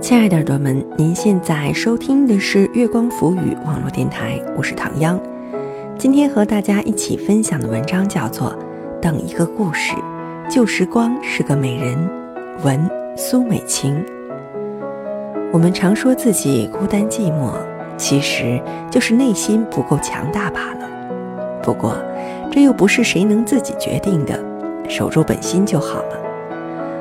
亲爱的耳朵们，您现在收听的是月光浮语网络电台，我是唐央。今天和大家一起分享的文章叫做《等一个故事》，旧时光是个美人。文苏美琴。我们常说自己孤单寂寞，其实就是内心不够强大罢了。不过，这又不是谁能自己决定的，守住本心就好了。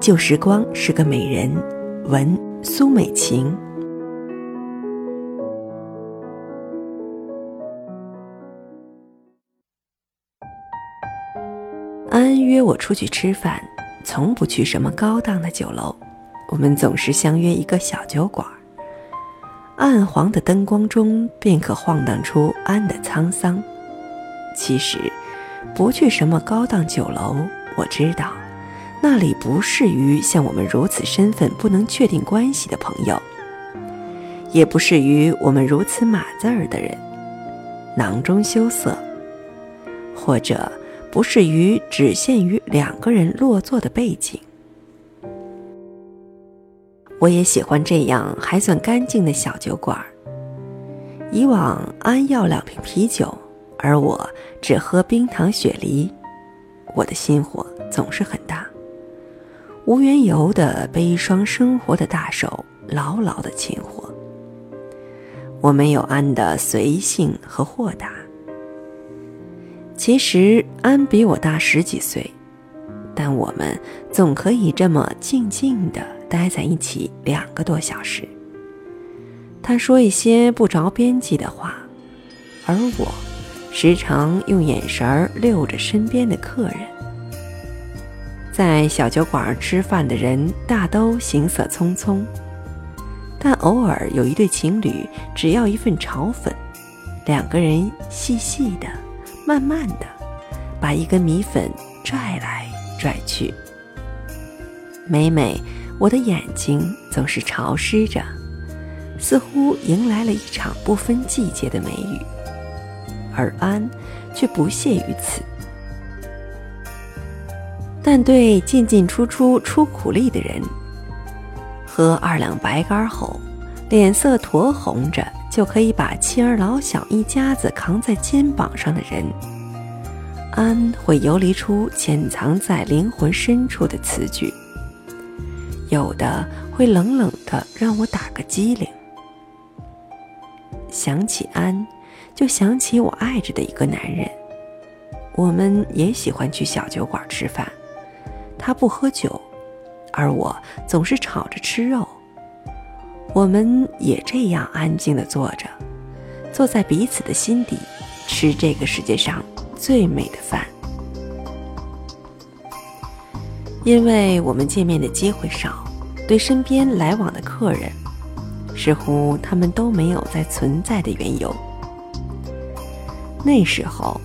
旧时光是个美人，文苏美琴。安约我出去吃饭，从不去什么高档的酒楼，我们总是相约一个小酒馆。暗黄的灯光中，便可晃荡出安的沧桑。其实，不去什么高档酒楼，我知道。那里不适于像我们如此身份不能确定关系的朋友，也不适于我们如此码字儿的人，囊中羞涩，或者不适于只限于两个人落座的背景。我也喜欢这样还算干净的小酒馆。以往安要两瓶啤酒，而我只喝冰糖雪梨，我的心火总是很大。无缘由的被一双生活的大手牢牢的擒获。我没有安的随性和豁达。其实安比我大十几岁，但我们总可以这么静静的待在一起两个多小时。他说一些不着边际的话，而我时常用眼神溜着身边的客人。在小酒馆吃饭的人大都行色匆匆，但偶尔有一对情侣只要一份炒粉，两个人细细的、慢慢的把一根米粉拽来拽去。每每我的眼睛总是潮湿着，似乎迎来了一场不分季节的梅雨，而安却不屑于此。但对进进出出出苦力的人，喝二两白干后，脸色酡红着就可以把妻儿老小一家子扛在肩膀上的人，安会游离出潜藏在灵魂深处的词句，有的会冷冷的让我打个激灵。想起安，就想起我爱着的一个男人，我们也喜欢去小酒馆吃饭。他不喝酒，而我总是吵着吃肉。我们也这样安静的坐着，坐在彼此的心底，吃这个世界上最美的饭。因为我们见面的机会少，对身边来往的客人，似乎他们都没有在存在的缘由。那时候，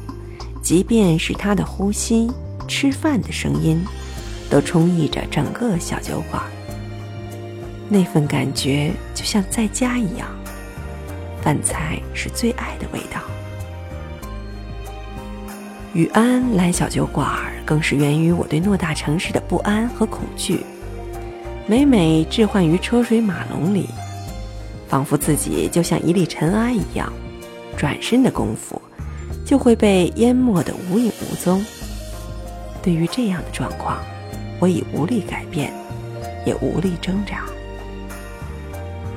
即便是他的呼吸、吃饭的声音。都充溢着整个小酒馆，那份感觉就像在家一样。饭菜是最爱的味道。雨安来小酒馆，更是源于我对偌大城市的不安和恐惧。每每置换于车水马龙里，仿佛自己就像一粒尘埃一样，转身的功夫就会被淹没的无影无踪。对于这样的状况，我已无力改变，也无力挣扎，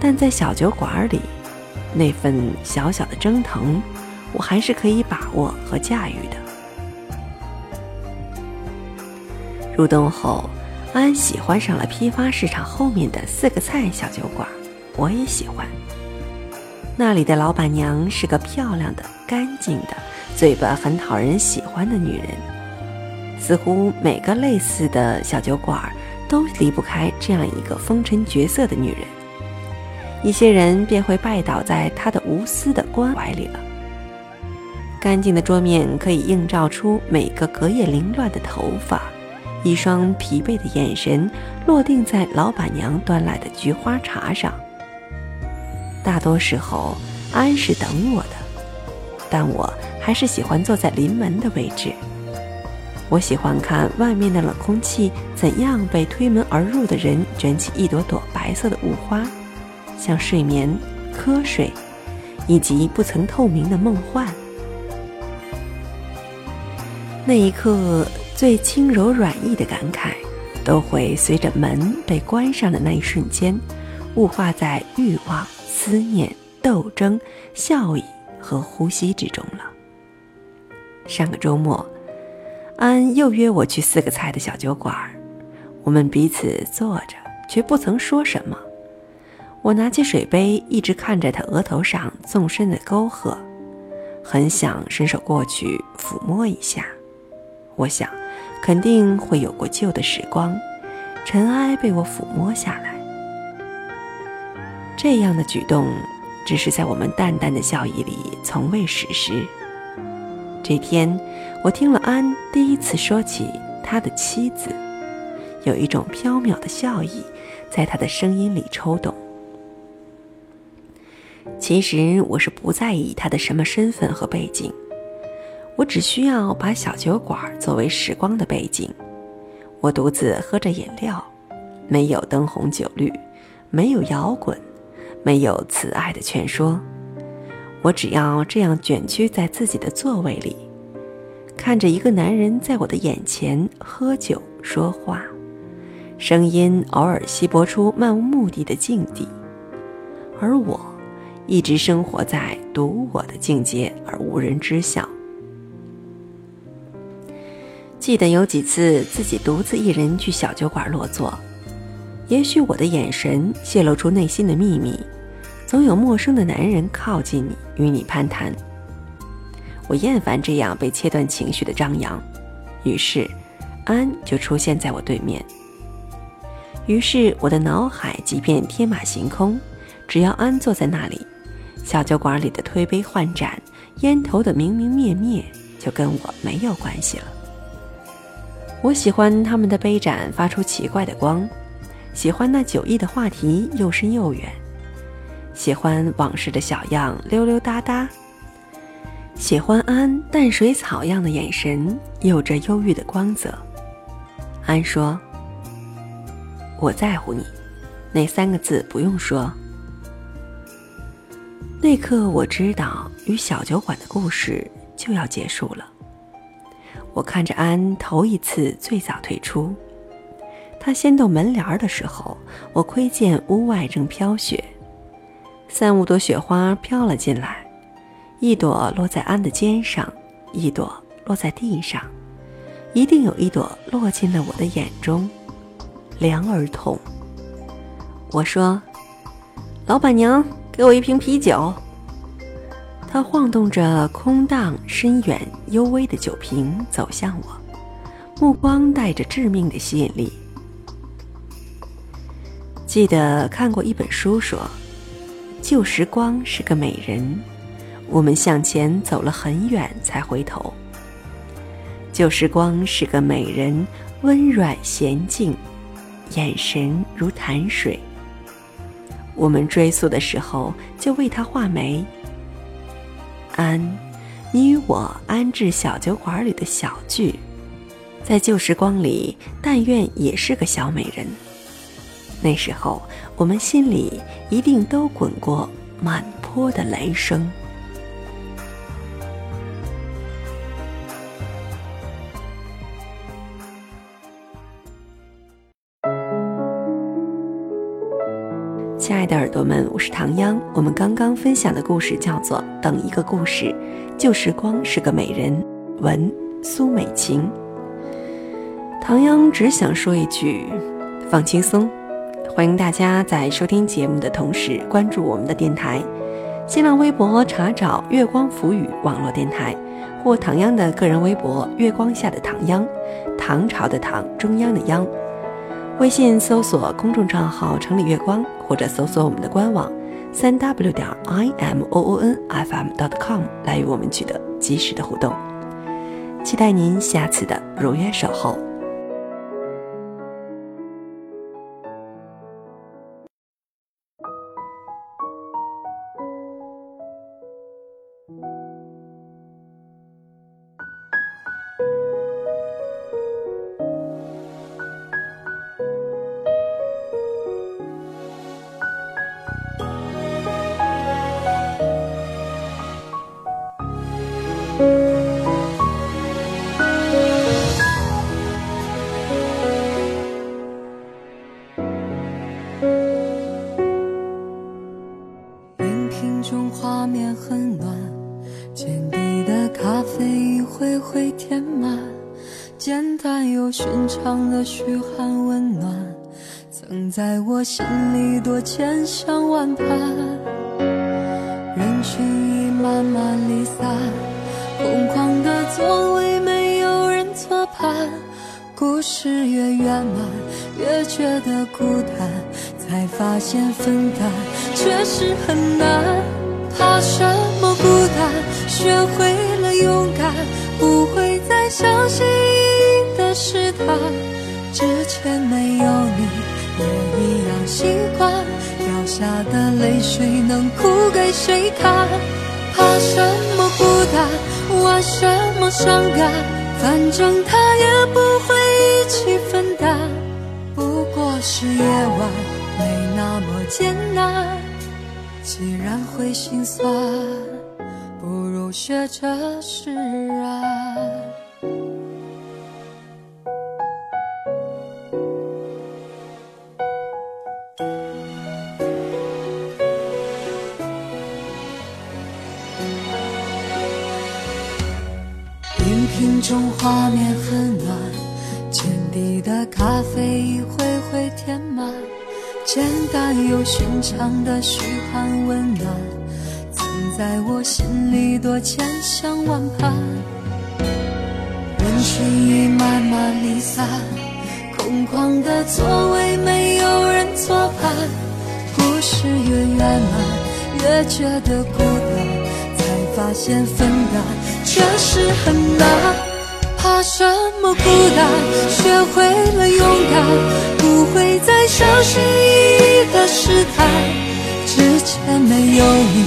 但在小酒馆里，那份小小的蒸腾，我还是可以把握和驾驭的。入冬后，安喜欢上了批发市场后面的四个菜小酒馆，我也喜欢。那里的老板娘是个漂亮的、干净的、嘴巴很讨人喜欢的女人。似乎每个类似的小酒馆都离不开这样一个风尘绝色的女人，一些人便会拜倒在她的无私的关怀里了。干净的桌面可以映照出每个隔夜凌乱的头发，一双疲惫的眼神落定在老板娘端来的菊花茶上。大多时候，安是等我的，但我还是喜欢坐在临门的位置。我喜欢看外面的冷空气怎样被推门而入的人卷起一朵朵白色的雾花，像睡眠、瞌睡，以及不曾透明的梦幻。那一刻，最轻柔软意的感慨，都会随着门被关上的那一瞬间，雾化在欲望、思念、斗争、笑意和呼吸之中了。上个周末，安又约我去四个菜的小酒馆我们彼此坐着，却不曾说什么。我拿起水杯，一直看着他额头上纵深的沟壑，很想伸手过去抚摸一下。我想，肯定会有过旧的时光，尘埃被我抚摸下来。这样的举动，只是在我们淡淡的笑意里从未实施。这天，我听了安第一次说起他的妻子，有一种飘渺的笑意在他的声音里抽动。其实我是不在意他的什么身份和背景。我只需要把小酒馆作为时光的背景，我独自喝着饮料，没有灯红酒绿，没有摇滚，没有慈爱的劝说，我只要这样卷曲在自己的座位里，看着一个男人在我的眼前喝酒说话，声音偶尔稀薄出漫无目的的境地，而我一直生活在独我的境界而无人知晓。记得有几次自己独自一人去小酒馆落座，也许我的眼神泄露出内心的秘密，总有陌生的男人靠近你，与你攀谈。我厌烦这样被切断情绪的张扬，于是安就出现在我对面。于是我的脑海即便天马行空，只要安坐在那里，小酒馆里的推杯换盏，烟头的明明灭灭，就跟我没有关系了。我喜欢他们的杯盏发出奇怪的光，喜欢那酒意的话题又深又远，喜欢往事的小样溜溜达达，喜欢安淡水草样的眼神，有着忧郁的光泽。安说：“我在乎你。”那三个字不用说。那刻我知道，与小酒馆的故事就要结束了。我看着安头一次最早退出，他掀动门帘的时候，我窥见屋外正飘雪，三五朵雪花飘了进来，一朵落在安的肩上，一朵落在地上，一定有一朵落进了我的眼中，凉而痛。我说：“老板娘，给我一瓶啤酒。”他晃动着空荡、深远、幽微的酒瓶走向我，目光带着致命的吸引力。记得看过一本书，说旧时光是个美人，我们向前走了很远才回头。旧时光是个美人，温软娴静，眼神如潭水。我们追溯的时候，就为她画眉。安，你与我安置小酒馆里的小聚，在旧时光里，但愿也是个小美人。那时候，我们心里一定都滚过满坡的雷声。亲爱的耳朵们，我是唐央。我们刚刚分享的故事叫做《等一个故事》，旧时光是个美人。文苏美琴。唐央只想说一句：放轻松。欢迎大家在收听节目的同时关注我们的电台，新浪微博查找“月光浮语”网络电台，或唐央的个人微博“月光下的唐央”，唐朝的唐，中央的央。微信搜索公众账号“城里月光”，或者搜索我们的官网三 w 点 i m o o n f m dot com 来与我们取得及时的互动。期待您下次的如约守候。会会填满简单又寻常的嘘寒问暖，曾在我心里多千想万盼。人群已慢慢离散，空旷的座位没有人作伴。故事越圆满，越觉得孤单，才发现分担确实很难。怕什么孤单？学会，不会再相信。是他，之前没有你也一样习惯，掉下的泪水能哭给谁看？怕什么孤单，玩什么伤感，反正他也不会一起分担。不过是夜晚，没那么艰难。既然会心酸，不如学着释然。中画面很暖，浅底的咖啡一回回填满，简单又寻常的嘘寒问暖，在我心里多千想万盼。人群已慢慢离散，空旷的座位没有人作伴。故事越圆满，越觉得孤单，才发现分担确实很难。怕什么孤单？学会了勇敢，不会再小心翼翼的试探。之前没有你，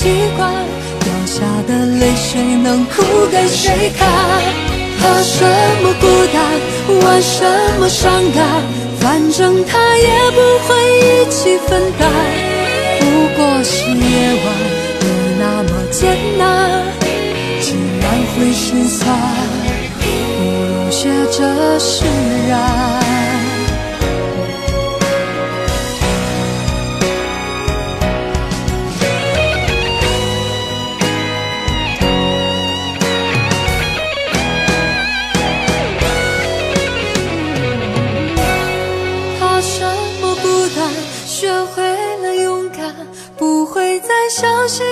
习惯。掉下的泪水能哭给谁看？怕什么孤单？玩什么伤感？反正他也不会一起分担。不过是夜晚，别那么艰难。竟然会心酸，相信意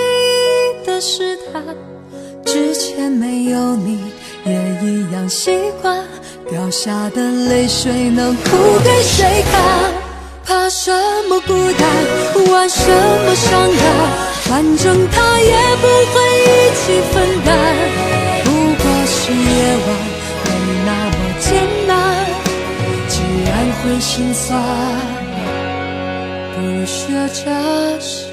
义的试探。之前没有你，也一样习惯。掉下的泪水能哭给谁看？怕什么孤单，玩什么伤感，反正他也不会一起分担。不过是夜晚，没那么艰难。既然会心酸，不如学着释